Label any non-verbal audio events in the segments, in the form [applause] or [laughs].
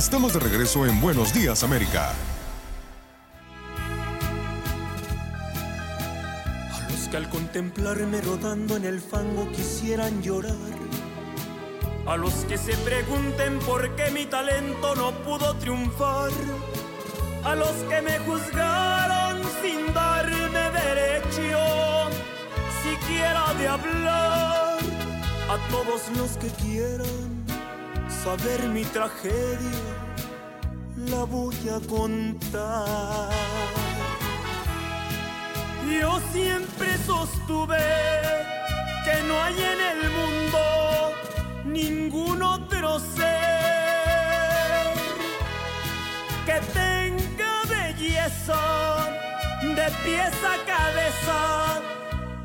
Estamos de regreso en Buenos Días América. A los que al contemplarme rodando en el fango quisieran llorar. A los que se pregunten por qué mi talento no pudo triunfar. A los que me juzgaron sin darme derecho siquiera de hablar. A todos los que quieran saber mi tragedia, la voy a contar. Yo siempre sostuve que no hay en el mundo ningún otro ser que tenga belleza de pies a cabeza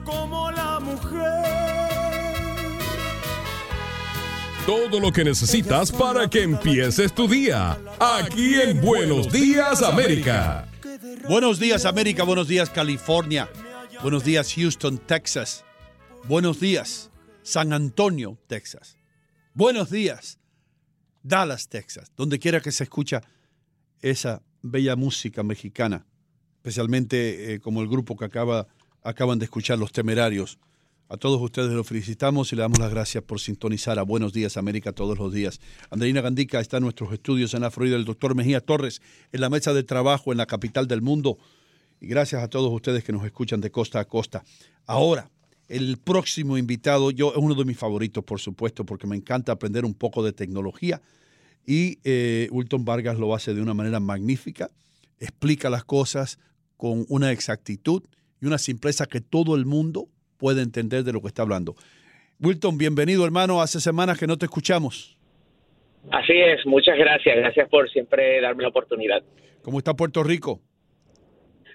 como la mujer. Todo lo que necesitas para que empieces tu día. Aquí en Buenos Días América. Buenos días América, buenos días California, buenos días Houston, Texas, buenos días San Antonio, Texas, buenos días Dallas, Texas, donde quiera que se escucha esa bella música mexicana, especialmente eh, como el grupo que acaba, acaban de escuchar, Los Temerarios. A todos ustedes los felicitamos y le damos las gracias por sintonizar a Buenos Días América todos los días. Andreina Gandica está en nuestros estudios en la Florida, el doctor Mejía Torres en la mesa de trabajo en la capital del mundo. Y gracias a todos ustedes que nos escuchan de costa a costa. Ahora, el próximo invitado, yo es uno de mis favoritos, por supuesto, porque me encanta aprender un poco de tecnología. Y eh, Vargas lo hace de una manera magnífica, explica las cosas con una exactitud y una simpleza que todo el mundo puede entender de lo que está hablando. Wilton, bienvenido hermano, hace semanas que no te escuchamos. Así es, muchas gracias, gracias por siempre darme la oportunidad. ¿Cómo está Puerto Rico?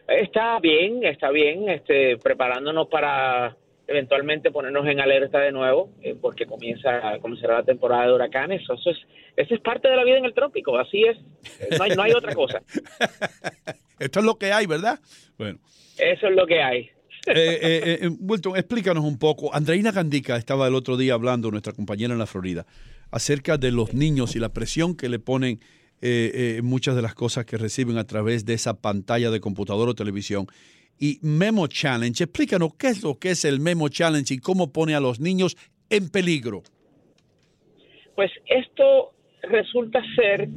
Está bien, está bien, este, preparándonos para eventualmente ponernos en alerta de nuevo, eh, porque comienza comenzará la temporada de huracanes. Eso es, eso es parte de la vida en el trópico, así es, no hay, no hay otra cosa. [laughs] Esto es lo que hay, ¿verdad? Bueno. Eso es lo que hay. Eh, eh, eh, Wilton, explícanos un poco. Andreina Gandica estaba el otro día hablando, nuestra compañera en la Florida, acerca de los niños y la presión que le ponen muchas de las cosas que reciben a través de esa pantalla de computador o televisión. Y Memo Challenge, explícanos qué es lo que es el Memo Challenge y cómo pone a los niños en peligro. Pues esto resulta ser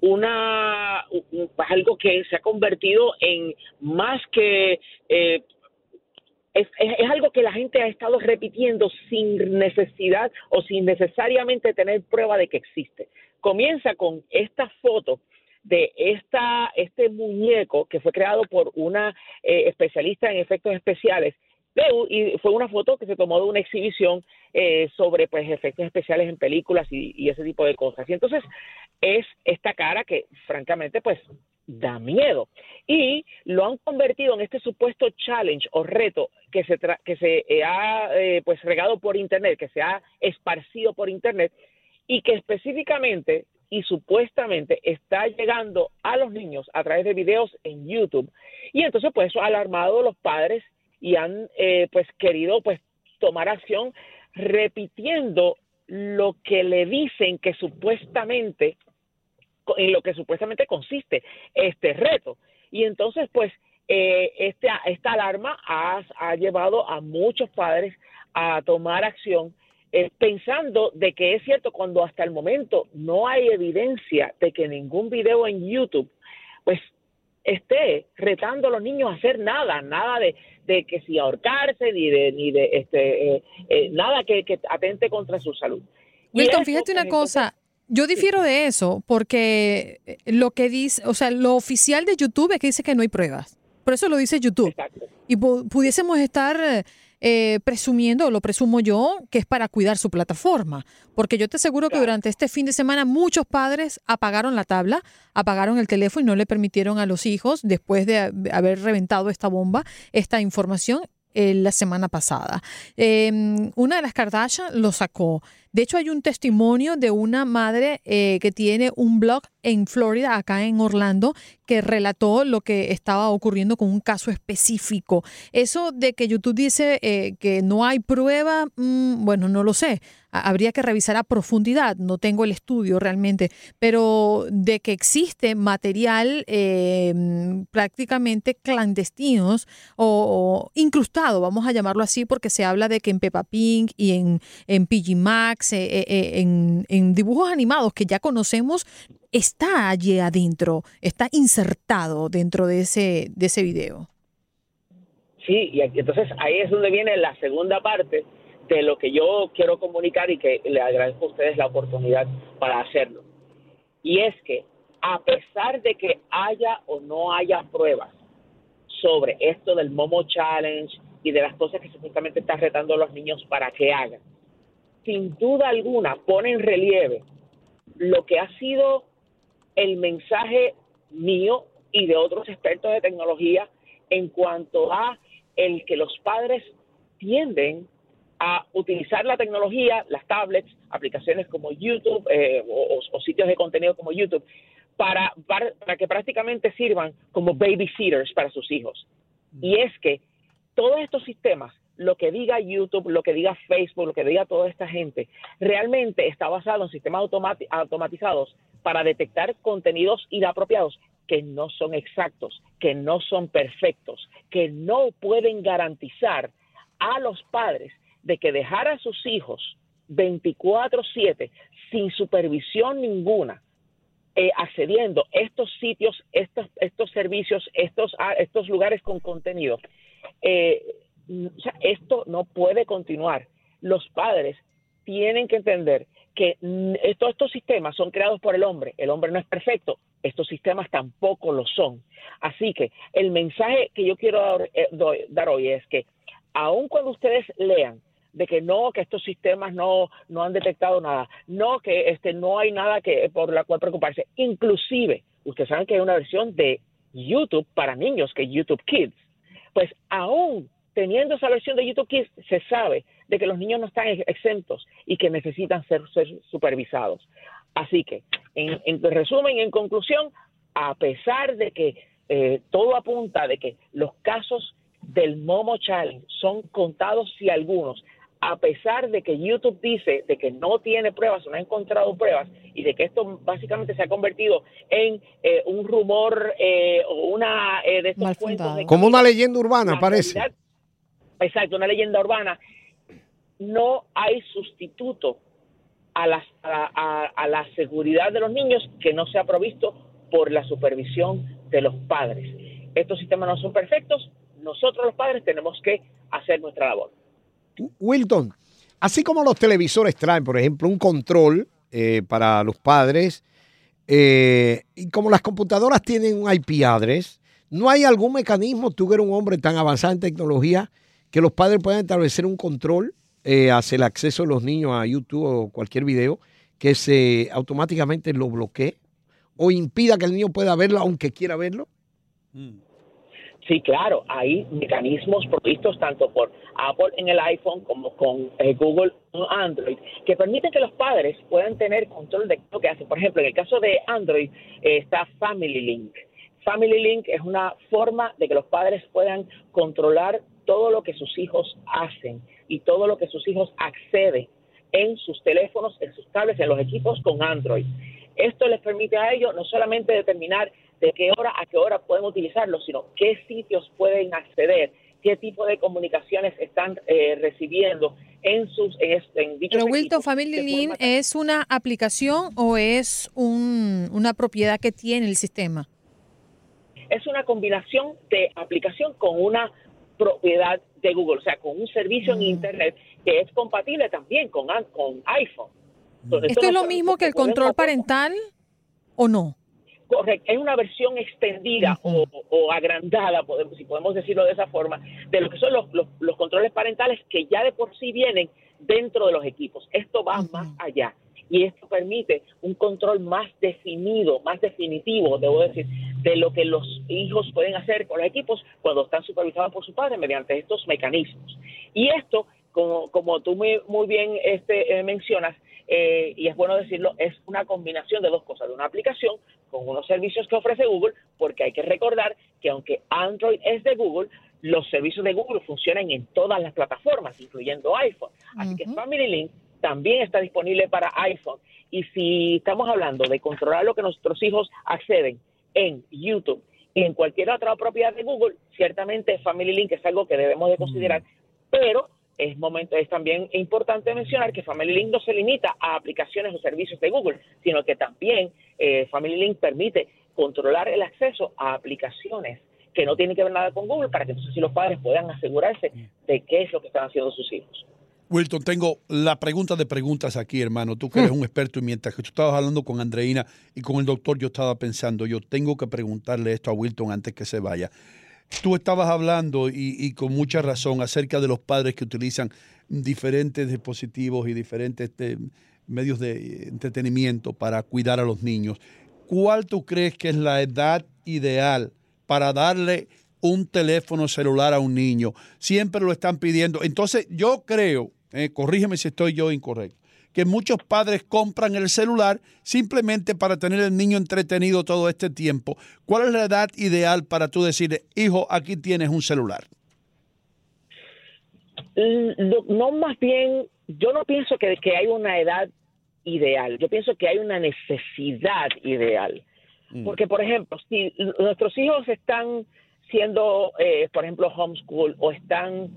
una algo que se ha convertido en más que es, algo que la gente ha estado repitiendo sin necesidad o sin necesariamente tener prueba de que existe. Comienza con esta foto de esta, este muñeco que fue creado por una eh, especialista en efectos especiales y fue una foto que se tomó de una exhibición eh, sobre pues efectos especiales en películas y, y, ese tipo de cosas. Y entonces es esta cara que francamente pues da miedo. Y lo han convertido en este supuesto challenge o reto que se, que se eh, ha eh, pues regado por Internet, que se ha esparcido por Internet y que específicamente y supuestamente está llegando a los niños a través de videos en YouTube. Y entonces pues ha alarmado a los padres y han eh, pues querido pues tomar acción repitiendo lo que le dicen que supuestamente en lo que supuestamente consiste este reto. Y entonces, pues, eh, este, esta alarma ha, ha, llevado a muchos padres a tomar acción eh, pensando de que es cierto cuando hasta el momento no hay evidencia de que ningún video en YouTube, pues, esté retando a los niños a hacer nada, nada de, de que si ahorcarse, ni de, ni de este, eh, eh nada que, que, atente contra su salud. Wilton, fíjate una cosa, yo difiero de eso porque eh, lo que dice, o sea, lo oficial de YouTube es que dice que no hay pruebas. Por eso lo dice YouTube. Y pudiésemos estar eh, presumiendo, lo presumo yo, que es para cuidar su plataforma. Porque yo te aseguro que durante este fin de semana muchos padres apagaron la tabla, apagaron el teléfono y no le permitieron a los hijos, después de haber reventado esta bomba, esta información eh, la semana pasada. Em, una de las Kardashian lo sacó. De hecho, hay un testimonio de una madre eh, que tiene un blog en Florida, acá en Orlando, que relató lo que estaba ocurriendo con un caso específico. Eso de que YouTube dice eh, que no hay prueba, mm, bueno, no lo sé. Habría que revisar a profundidad, no tengo el estudio realmente, pero de que existe material eh, prácticamente clandestinos o, incrustado, vamos a llamarlo así, porque se habla de que en Peppa Pink y en, en PG eh, en, en dibujos animados que ya conocemos, está allí adentro, está insertado dentro de ese, de ese video. Sí, y entonces ahí es donde viene la segunda parte de lo que yo quiero comunicar y que le agradezco a ustedes la oportunidad para hacerlo. Y es que a pesar de que haya o no haya pruebas sobre esto del Momo Challenge y de las cosas que supuestamente están retando a los niños para que hagan, sin duda alguna pone en relieve lo que ha sido el mensaje mío y de otros expertos de tecnología en cuanto a el que los padres tienden a utilizar la tecnología, las tablets, aplicaciones como YouTube eh, o, sitios de contenido como YouTube, para, para, para, que prácticamente sirvan como babysitters para sus hijos. Y es que todos estos sistemas, lo que diga YouTube, lo que diga Facebook, lo que diga toda esta gente, realmente está basado en sistemas automatizados para detectar contenidos inapropiados que no son exactos, que no son perfectos, que no pueden garantizar a los padres de que dejar a sus hijos 24/7 sin supervisión ninguna, eh, accediendo estos sitios, estos, estos servicios, estos, estos lugares con contenido, eh, esto no puede continuar. Los padres tienen que entender que todos estos sistemas son creados por el hombre. El hombre no es perfecto. Estos sistemas tampoco lo son. Así que el mensaje que yo quiero dar, eh, dar hoy es que aun cuando ustedes lean de que no, que estos sistemas no, no han detectado nada, no, que este, no hay nada que, por la cual preocuparse. Inclusive, ustedes saben que hay una versión de YouTube para niños, que es YouTube Kids. Pues aún teniendo esa versión de YouTube Kids, se sabe de que los niños no están exentos y que necesitan ser, supervisados. Así que, en, resumen, en conclusión, a pesar de que eh, todo apunta de que los casos del Momo Challenge son contados si algunos, a pesar de que YouTube dice de que no tiene pruebas, no ha encontrado pruebas y de que esto básicamente se ha convertido en eh, un rumor eh, o una de estos cuentos como una leyenda urbana parece exacto, una leyenda urbana, no hay sustituto a la, a, la seguridad de los niños que no sea provisto por la supervisión de los padres. Estos sistemas no son perfectos, nosotros los padres tenemos que hacer nuestra labor. Wilton, así como los televisores traen, por ejemplo, un control eh, para los padres, eh, y como las computadoras tienen un IP address, ¿no hay algún mecanismo, tú eres un hombre tan avanzado en tecnología, que los padres puedan establecer un control eh, hacia el acceso de los niños a YouTube o cualquier video que se automáticamente lo bloquee o impida que el niño pueda verlo aunque quiera verlo? Mm. Sí, claro, hay mecanismos provistos tanto por Apple en el iPhone como con eh, Google en Android que permiten que los padres puedan tener control de lo que hacen. Por ejemplo, en el caso de Android eh, está Family Link. Family Link es una forma de que los padres puedan controlar todo lo que sus hijos hacen y todo lo que sus hijos acceden en sus teléfonos, en sus tablets, en los equipos con Android. Esto les permite a ellos no solamente determinar de qué hora a qué hora pueden utilizarlo, sino qué sitios pueden acceder, qué tipo de comunicaciones están eh, recibiendo en sus en, en dichos Pero Wilton Family Link es una aplicación o es un, una propiedad que tiene el sistema. Es una combinación de aplicación con una propiedad de Google, o sea, con un servicio en mm. Internet que es compatible también con, con iPhone. ¿Esto es lo mismo que el control parental o no? Correcto, es una versión extendida o, agrandada, podemos, si podemos decirlo de esa forma, de lo que son los, los, controles parentales que ya de por sí vienen dentro de los equipos. Esto va más allá y esto permite un control más definido, más definitivo, debo decir, de lo que los hijos pueden hacer con los equipos cuando están supervisados por su padre mediante estos mecanismos. Y esto como, como tú muy, muy bien este, eh, mencionas, eh, y es bueno decirlo, es una combinación de dos cosas, de una aplicación con unos servicios que ofrece Google, porque hay que recordar que aunque Android es de Google, los servicios de Google funcionan en todas las plataformas, incluyendo iPhone. Así que Family Link también está disponible para iPhone. Y si estamos hablando de controlar lo que nuestros hijos acceden en YouTube y en cualquier otra propiedad de Google, ciertamente Family Link es algo que debemos de considerar, pero es momento es también importante mencionar que Family Link no se limita a aplicaciones o servicios de Google, sino que también eh, Family Link permite controlar el acceso a aplicaciones que no tienen que ver nada con Google para que entonces los padres puedan asegurarse de qué es lo que están haciendo sus hijos. Wilton, tengo la pregunta de preguntas aquí, hermano. Tú que eres un experto y mientras que tú estabas hablando con Andreina y con el doctor, yo estaba pensando, yo tengo que preguntarle esto a Wilton antes que se vaya. Tú estabas hablando y, con mucha razón acerca de los padres que utilizan diferentes dispositivos y diferentes este, medios de entretenimiento para cuidar a los niños. ¿Cuál tú crees que es la edad ideal para darle un teléfono celular a un niño? Siempre lo están pidiendo. Entonces yo creo, eh, corrígeme si estoy yo incorrecto, que muchos padres compran el celular simplemente para tener el niño entretenido todo este tiempo. ¿Cuál es la edad ideal para tú decirle, hijo, aquí tienes un celular? No, más bien, yo no pienso que, que hay una edad ideal, yo pienso que hay una necesidad ideal. Mm. Porque, por ejemplo, si nuestros hijos están siendo, eh, por ejemplo, homeschool o están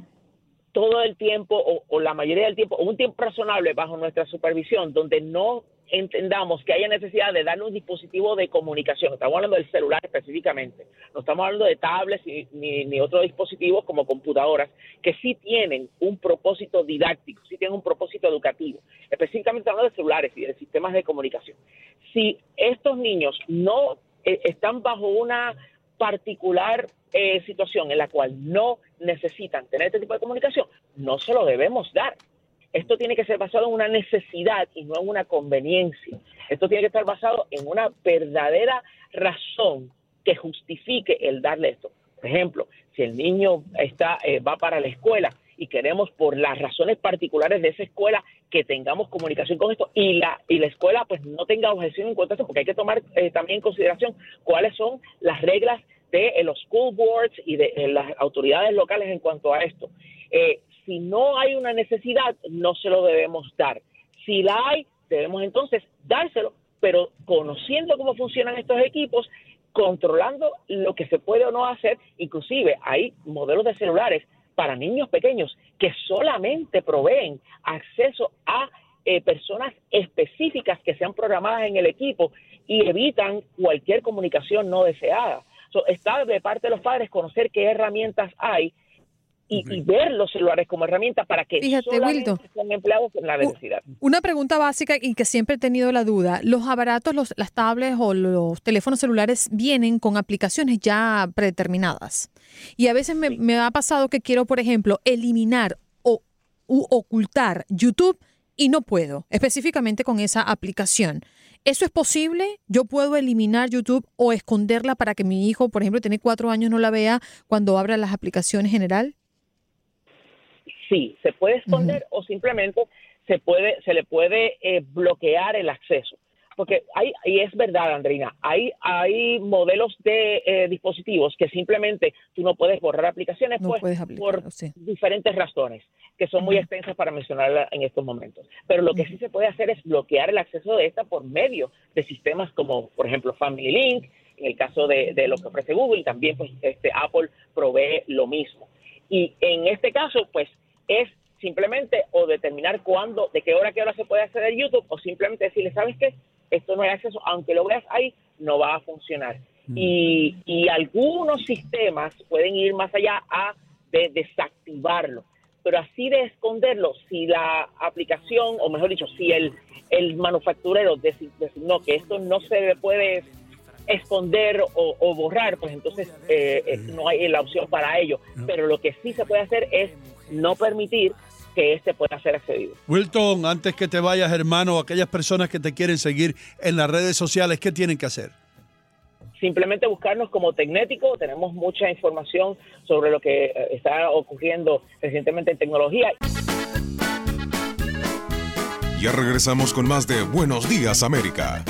todo el tiempo o, la mayoría del tiempo, o un tiempo razonable bajo nuestra supervisión, donde no entendamos que haya necesidad de darle un dispositivo de comunicación. Estamos hablando del celular específicamente. No estamos hablando de tablets ni, ni, otros dispositivos como computadoras que sí tienen un propósito didáctico, sí tienen un propósito educativo. Específicamente hablando de celulares y de sistemas de comunicación. Si estos niños no eh, están bajo una particular eh, situación en la cual no necesitan tener este tipo de comunicación, no se lo debemos dar. Esto tiene que ser basado en una necesidad y no en una conveniencia. Esto tiene que estar basado en una verdadera razón que justifique el darle esto. Por ejemplo, si el niño está, eh, va para la escuela y queremos por las razones particulares de esa escuela que tengamos comunicación con esto y la y la escuela pues no tenga objeción en cuanto a esto porque hay que tomar eh, también en consideración cuáles son las reglas de eh, los school boards y de eh, las autoridades locales en cuanto a esto. si no hay una necesidad no se lo debemos dar. Si la hay debemos entonces dárselo, pero conociendo cómo funcionan estos equipos controlando lo que se puede o no hacer, inclusive hay modelos de celulares para niños pequeños que solamente proveen acceso a eh, personas específicas que sean programadas en el equipo y evitan cualquier comunicación no deseada. está de parte de los padres conocer qué herramientas hay y, ver los celulares como herramienta para que Fíjate, Wilton, sean empleados en la necesidad. Una pregunta básica y que siempre he tenido la duda. Los aparatos, los, las tablets o los teléfonos celulares vienen con aplicaciones ya predeterminadas. Y a veces me, ha pasado que quiero, por ejemplo, eliminar o ocultar YouTube y no puedo, específicamente con esa aplicación. ¿Eso es posible? ¿Yo puedo eliminar YouTube o esconderla para que mi hijo, por ejemplo, tiene cuatro años, no la vea cuando abra las aplicaciones general? Sí, se puede esconder o simplemente se puede, se le puede eh, bloquear el acceso. Porque hay, y es verdad, Andreina, hay, hay modelos de eh, dispositivos que simplemente tú no puedes borrar aplicaciones pues, por diferentes razones, que son muy extensas para mencionarla en estos momentos. Pero lo que sí se puede hacer es bloquear el acceso de esta por medio de sistemas como, por ejemplo, Family Link, en el caso de, de lo que ofrece Google, también pues este Apple provee lo mismo. Y en este caso, pues es simplemente o determinar cuándo, de qué hora a qué hora se puede acceder a YouTube o simplemente decirle, ¿sabes qué? Esto no hay acceso, aunque lo veas ahí, no va a funcionar. Mm. Y, y, algunos sistemas pueden ir más allá a de desactivarlo, pero así de esconderlo, si la aplicación, o mejor dicho, si el, el manufacturero designó que esto no se puede esconder o, borrar, pues entonces eh, eh, no hay la opción para ello. Pero lo que sí se puede hacer es no permitir que este pueda ser accedido. Wilton, antes que te vayas, hermano, aquellas personas que te quieren seguir en las redes sociales, ¿qué tienen que hacer? Simplemente buscarnos como Tecnético, tenemos mucha información sobre lo que eh, está ocurriendo recientemente en tecnología. Ya regresamos con más de Buenos Días América.